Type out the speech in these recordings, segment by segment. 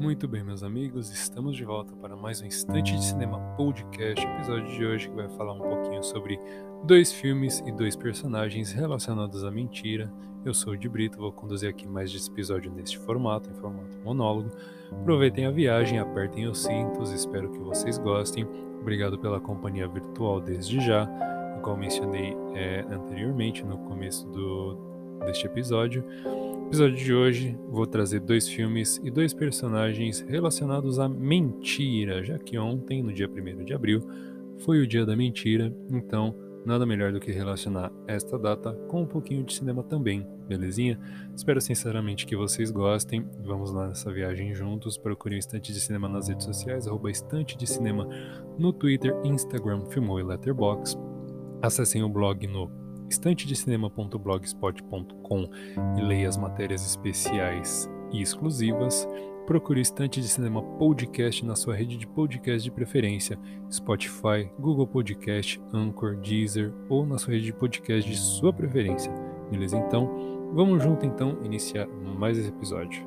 Muito bem, meus amigos, estamos de volta para mais um Instante de Cinema Podcast, episódio de hoje que vai falar um pouquinho sobre dois filmes e dois personagens relacionados à mentira. Eu sou o de Brito, vou conduzir aqui mais esse episódio neste formato, em formato monólogo. Aproveitem a viagem, apertem os cintos, espero que vocês gostem. Obrigado pela companhia virtual desde já, igual mencionei é, anteriormente no começo do, deste episódio episódio de hoje vou trazer dois filmes e dois personagens relacionados à mentira, já que ontem, no dia 1 de abril, foi o dia da mentira, então nada melhor do que relacionar esta data com um pouquinho de cinema também, belezinha? Espero sinceramente que vocês gostem. Vamos lá nessa viagem juntos. Procure o Estante de Cinema nas redes sociais, arroba Estante de Cinema no Twitter, Instagram, Filmou e Letterboxd. Acessem o blog no estantedecinema.blogspot.com e leia as matérias especiais e exclusivas. Procure Estante de Cinema Podcast na sua rede de podcast de preferência, Spotify, Google Podcast, Anchor, Deezer ou na sua rede de podcast de sua preferência. Beleza? Então, vamos junto então iniciar mais esse episódio.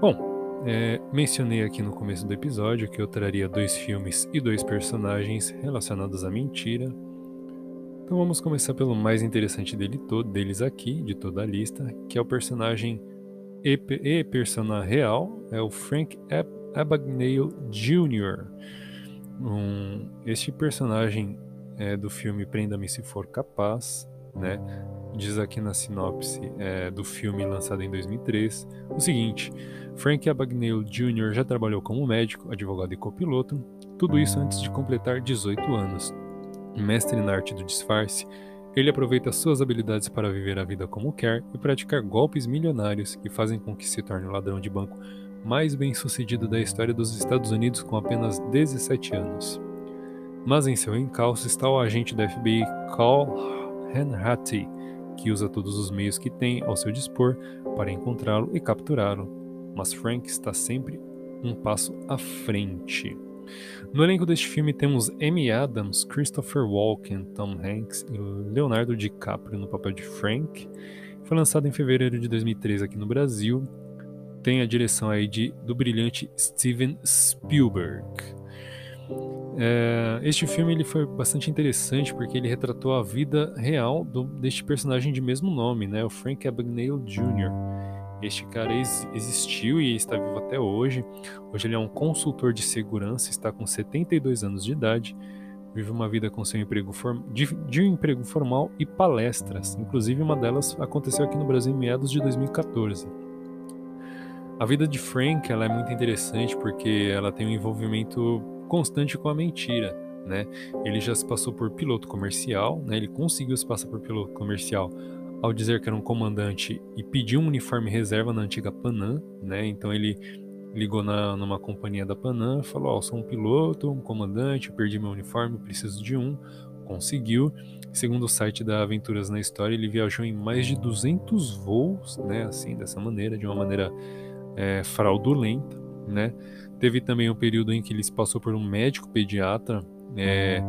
Bom, é, mencionei aqui no começo do episódio que eu traria dois filmes e dois personagens relacionados à mentira, então vamos começar pelo mais interessante dele todo, deles aqui, de toda a lista, que é o personagem e, e persona real, é o Frank Ab Abagnale Jr. Um, este personagem é do filme Prenda-me se for capaz, né? Diz aqui na sinopse é, do filme lançado em 2003 o seguinte: Frank Abagnale Jr. já trabalhou como médico, advogado e copiloto, tudo isso antes de completar 18 anos mestre na arte do disfarce, ele aproveita suas habilidades para viver a vida como quer e praticar golpes milionários que fazem com que se torne o ladrão de banco mais bem-sucedido da história dos Estados Unidos com apenas 17 anos. Mas em seu encalço está o agente da FBI Carl Hanratty, que usa todos os meios que tem ao seu dispor para encontrá-lo e capturá-lo. Mas Frank está sempre um passo à frente. No elenco deste filme temos Amy Adams, Christopher Walken, Tom Hanks e Leonardo DiCaprio no papel de Frank. Foi lançado em fevereiro de 2003 aqui no Brasil. Tem a direção aí de, do brilhante Steven Spielberg. É, este filme ele foi bastante interessante porque ele retratou a vida real do, deste personagem de mesmo nome, né, o Frank Abagnale Jr. Este cara ex existiu e está vivo até hoje. Hoje ele é um consultor de segurança, está com 72 anos de idade, vive uma vida com seu emprego de, de, um emprego formal e palestras. Inclusive uma delas aconteceu aqui no Brasil em meados de 2014. A vida de Frank ela é muito interessante porque ela tem um envolvimento constante com a mentira. Né? Ele já se passou por piloto comercial, né? ele conseguiu se passar por piloto comercial ao dizer que era um comandante e pediu um uniforme reserva na antiga Panam, né? Então ele ligou na, numa companhia da Panam, falou: oh, sou um piloto, um comandante, perdi meu uniforme, preciso de um. Conseguiu. Segundo o site da Aventuras na História, ele viajou em mais de 200 voos, né? Assim, dessa maneira, de uma maneira é, fraudulenta, né? Teve também um período em que ele se passou por um médico pediatra. É,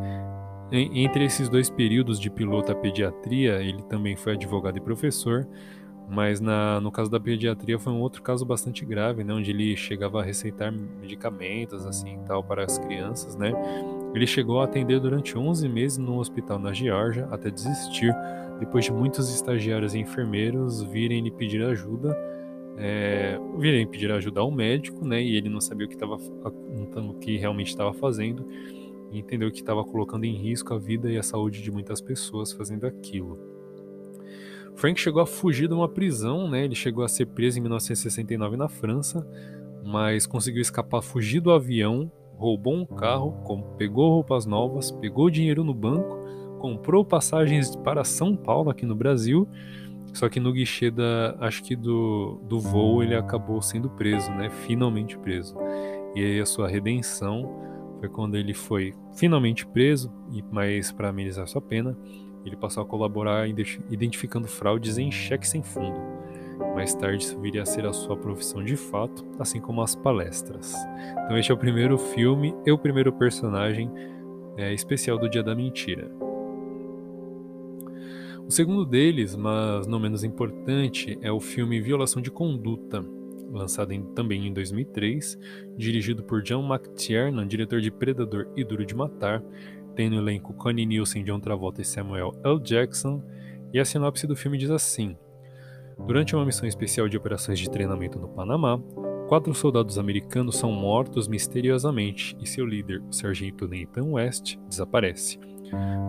entre esses dois períodos de piloto a pediatria, ele também foi advogado e professor, mas na, no caso da pediatria foi um outro caso bastante grave, né, onde ele chegava a receitar medicamentos assim tal para as crianças, né? Ele chegou a atender durante 11 meses no hospital na Geórgia até desistir, depois de muitos estagiários e enfermeiros virem lhe pedir ajuda, é, virem pedir ajuda ao médico, né? E ele não sabia o que estava, o que realmente estava fazendo e entendeu que estava colocando em risco a vida e a saúde de muitas pessoas fazendo aquilo. Frank chegou a fugir de uma prisão, né? Ele chegou a ser preso em 1969 na França, mas conseguiu escapar, fugir do avião, roubou um carro, pegou roupas novas, pegou dinheiro no banco, comprou passagens para São Paulo aqui no Brasil. Só que no guichê da, acho que do, do voo ele acabou sendo preso, né? Finalmente preso. E aí a sua redenção foi quando ele foi finalmente preso, e mas para amenizar sua pena, ele passou a colaborar identificando fraudes em cheque sem fundo. Mais tarde isso viria a ser a sua profissão de fato, assim como as palestras. Então este é o primeiro filme e o primeiro personagem é, especial do Dia da Mentira. O segundo deles, mas não menos importante, é o filme Violação de Conduta, lançado em, também em 2003, dirigido por John McTiernan, diretor de Predador e Duro de Matar, tem no elenco Connie Nielsen, John Travolta e Samuel L. Jackson, e a sinopse do filme diz assim: Durante uma missão especial de operações de treinamento no Panamá, quatro soldados americanos são mortos misteriosamente e seu líder, o sargento Nathan West, desaparece.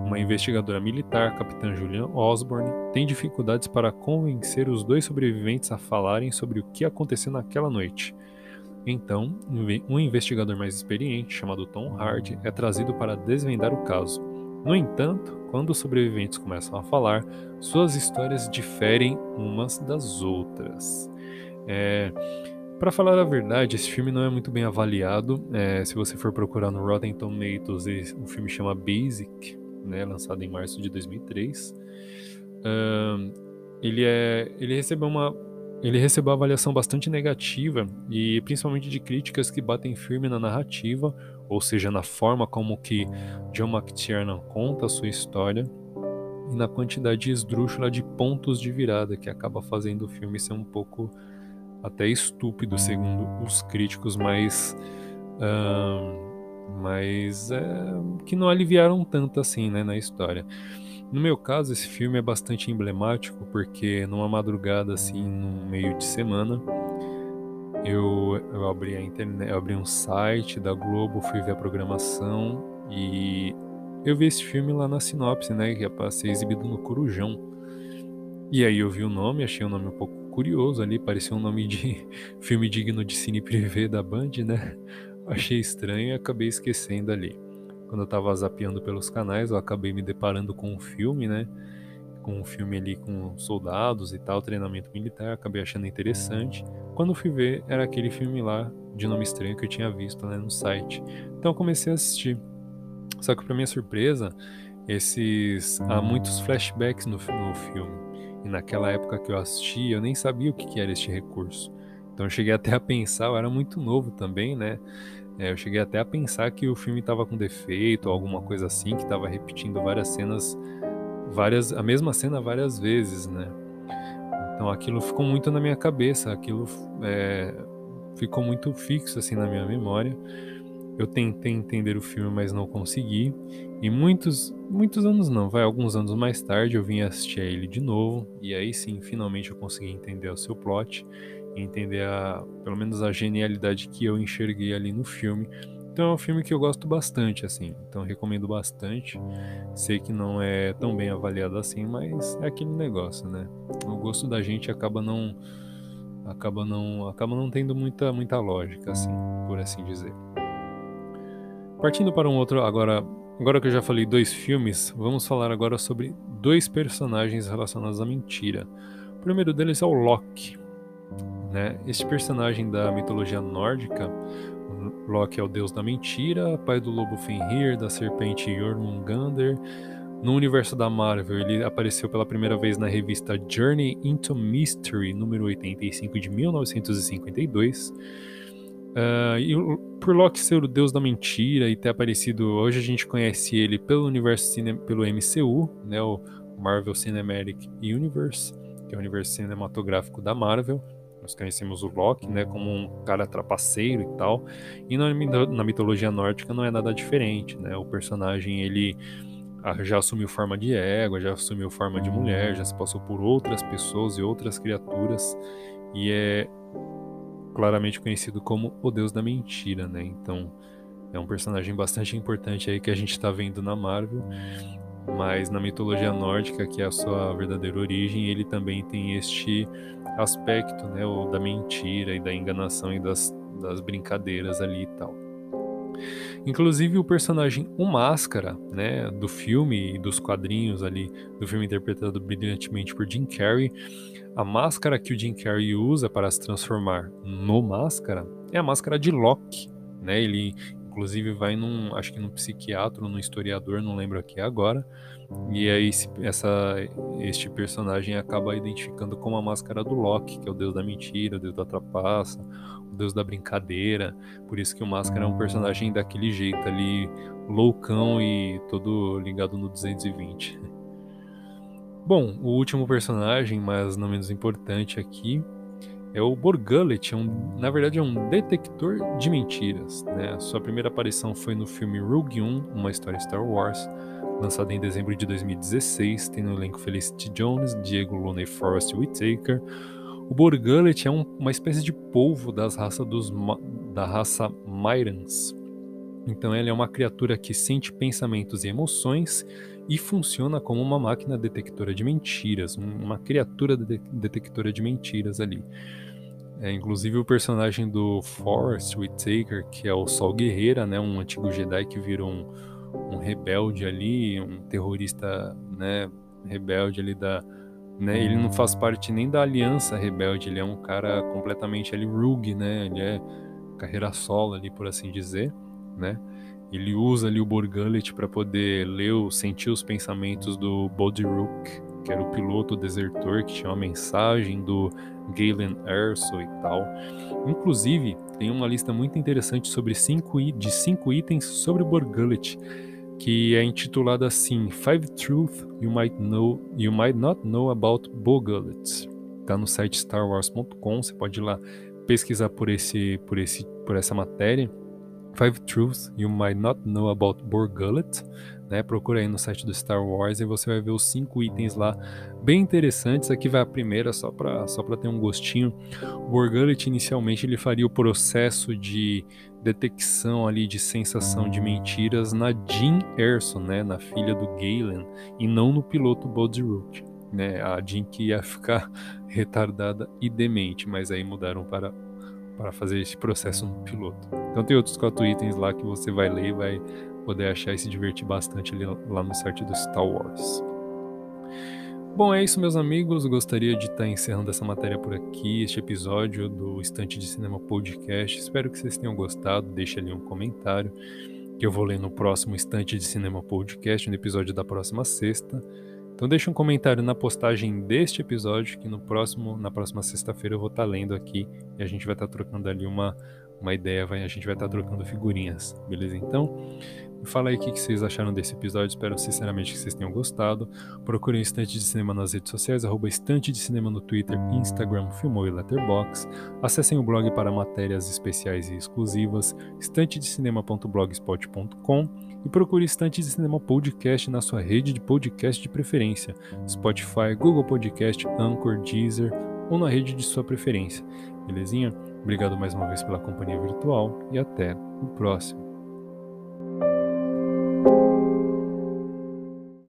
Uma investigadora militar, capitã Julian Osborne, tem dificuldades para convencer os dois sobreviventes a falarem sobre o que aconteceu naquela noite. Então, um investigador mais experiente, chamado Tom Hardy, é trazido para desvendar o caso. No entanto, quando os sobreviventes começam a falar, suas histórias diferem umas das outras. É, para falar a verdade, esse filme não é muito bem avaliado. É, se você for procurar no Rotten Tomatoes, o filme chama Basic, né, lançado em março de 2003. Uh, ele, é, ele recebeu uma ele recebeu uma avaliação bastante negativa e principalmente de críticas que batem firme na narrativa, ou seja, na forma como que John McTiernan conta a sua história e na quantidade esdrúxula de pontos de virada que acaba fazendo o filme ser um pouco até estúpido, segundo os críticos mais. Uh, mas é, que não aliviaram tanto assim né, na história. No meu caso, esse filme é bastante emblemático porque numa madrugada assim, no meio de semana, eu, eu abri a internet, eu abri um site da Globo, fui ver a programação e eu vi esse filme lá na sinopse, né, que ia para ser exibido no Corujão. E aí eu vi o nome, achei o nome um pouco curioso ali, parecia um nome de filme digno de cine privê da Band, né? Achei estranho e acabei esquecendo ali. Quando eu tava zapeando pelos canais, eu acabei me deparando com um filme, né? Com um filme ali com soldados e tal, treinamento militar, acabei achando interessante. Quando fui ver, era aquele filme lá de nome estranho que eu tinha visto né, no site. Então eu comecei a assistir. Só que para minha surpresa, esses há muitos flashbacks no, no filme. E naquela época que eu assisti, eu nem sabia o que era este recurso. Então eu cheguei até a pensar, eu era muito novo também, né? É, eu cheguei até a pensar que o filme estava com defeito, alguma coisa assim, que estava repetindo várias cenas, várias, a mesma cena várias vezes, né? Então aquilo ficou muito na minha cabeça, aquilo é, ficou muito fixo assim na minha memória. Eu tentei entender o filme, mas não consegui. E muitos, muitos anos não, vai alguns anos mais tarde eu vim assistir a ele de novo e aí sim, finalmente eu consegui entender o seu plot entender a, pelo menos a genialidade que eu enxerguei ali no filme. Então é um filme que eu gosto bastante, assim. Então recomendo bastante. Sei que não é tão bem avaliado assim, mas é aquele negócio, né? O gosto da gente acaba não acaba não acaba não tendo muita muita lógica, assim, por assim dizer. Partindo para um outro, agora, agora que eu já falei dois filmes, vamos falar agora sobre dois personagens relacionados à mentira. O primeiro deles é o Loki. Né? Este personagem da mitologia nórdica, Loki é o deus da mentira, pai do lobo Fenrir, da serpente Jormungandr. No universo da Marvel, ele apareceu pela primeira vez na revista Journey into Mystery, número 85 de 1952 Uh, e por Loki ser o deus da mentira e ter aparecido, hoje a gente conhece ele pelo universo cine, pelo MCU, né, o Marvel Cinematic Universe, que é o universo cinematográfico da Marvel. Nós conhecemos o Loki, né, como um cara trapaceiro e tal. E na, na mitologia nórdica não é nada diferente, né? O personagem ele ah, já assumiu forma de égua, já assumiu forma de mulher, já se passou por outras pessoas e outras criaturas e é claramente conhecido como o Deus da Mentira, né? Então é um personagem bastante importante aí que a gente está vendo na Marvel, mas na mitologia nórdica, que é a sua verdadeira origem, ele também tem este aspecto, né, o da mentira e da enganação e das, das brincadeiras ali e tal. Inclusive o personagem O Máscara, né, do filme e dos quadrinhos ali, do filme interpretado brilhantemente por Jim Carrey, a máscara que o Jim Carrey usa para se transformar no Máscara é a máscara de Loki, né? Ele inclusive vai num, acho que num psiquiatra, num historiador, não lembro aqui agora, e aí essa, este personagem acaba identificando como a máscara do Loki, que é o deus da mentira, o deus da trapaça, o deus da brincadeira. Por isso que o Máscara é um personagem daquele jeito ali, loucão e todo ligado no 220. Bom, o último personagem, mas não menos importante aqui, é o Borgullet, é um, na verdade é um detector de mentiras. Né? Sua primeira aparição foi no filme Rogue One, uma história Star Wars, lançado em dezembro de 2016, tem no elenco Felicity Jones, Diego Luna e Forrest Whitaker. O Borgullet é um, uma espécie de polvo das raça dos, da raça Myrans. Então ele é uma criatura que sente pensamentos e emoções e funciona como uma máquina detectora de mentiras, uma criatura de detectora de mentiras ali. É, inclusive o personagem do Forrest Whitaker, que é o Sol Guerreira, né, um antigo Jedi que virou um, um rebelde ali, um terrorista, né, rebelde ali da, né, ele não faz parte nem da aliança rebelde, ele é um cara completamente ali rogue, né, ele é carreira solo ali por assim dizer, né. Ele usa ali o Borgullet para poder ler, sentir os pensamentos do Body Rook, que era o piloto desertor que tinha uma mensagem do Galen Erso e tal. Inclusive, tem uma lista muito interessante sobre cinco, de cinco itens sobre o Borgullet, que é intitulada assim: Five Truths You Might Know You Might Not Know About Borgullets. Tá no site starwars.com, você pode ir lá pesquisar por esse por esse por essa matéria. Five Truths You Might Not Know About Borgullet né? Procura aí no site do Star Wars e você vai ver os cinco itens lá bem interessantes. Aqui vai a primeira só para só para ter um gostinho. O Borgullet inicialmente ele faria o processo de detecção ali de sensação de mentiras na Jean Erso, né, na filha do Galen, e não no piloto Body Rook, né? A Jean que ia ficar retardada e demente, mas aí mudaram para para fazer esse processo no piloto. Então tem outros quatro itens lá que você vai ler e vai poder achar e se divertir bastante ali lá no site do Star Wars. Bom, é isso, meus amigos. Gostaria de estar encerrando essa matéria por aqui, este episódio do Estante de Cinema Podcast. Espero que vocês tenham gostado. Deixe ali um comentário que eu vou ler no próximo Estante de Cinema Podcast, no episódio da próxima sexta. Então deixe um comentário na postagem deste episódio que no próximo, na próxima sexta-feira eu vou estar lendo aqui e a gente vai estar trocando ali uma, uma ideia, vai, a gente vai estar trocando figurinhas, beleza? Então, Fala aí o que vocês acharam desse episódio. Espero sinceramente que vocês tenham gostado. Procurem Estante de Cinema nas redes sociais, arroba Estante de Cinema no Twitter, Instagram, Filmou e Letterbox. Acessem o blog para matérias especiais e exclusivas, estantedecinema.blogspot.com e procure Estante de Cinema Podcast na sua rede de podcast de preferência, Spotify, Google Podcast, Anchor, Deezer ou na rede de sua preferência. Belezinha? Obrigado mais uma vez pela companhia virtual e até o próximo.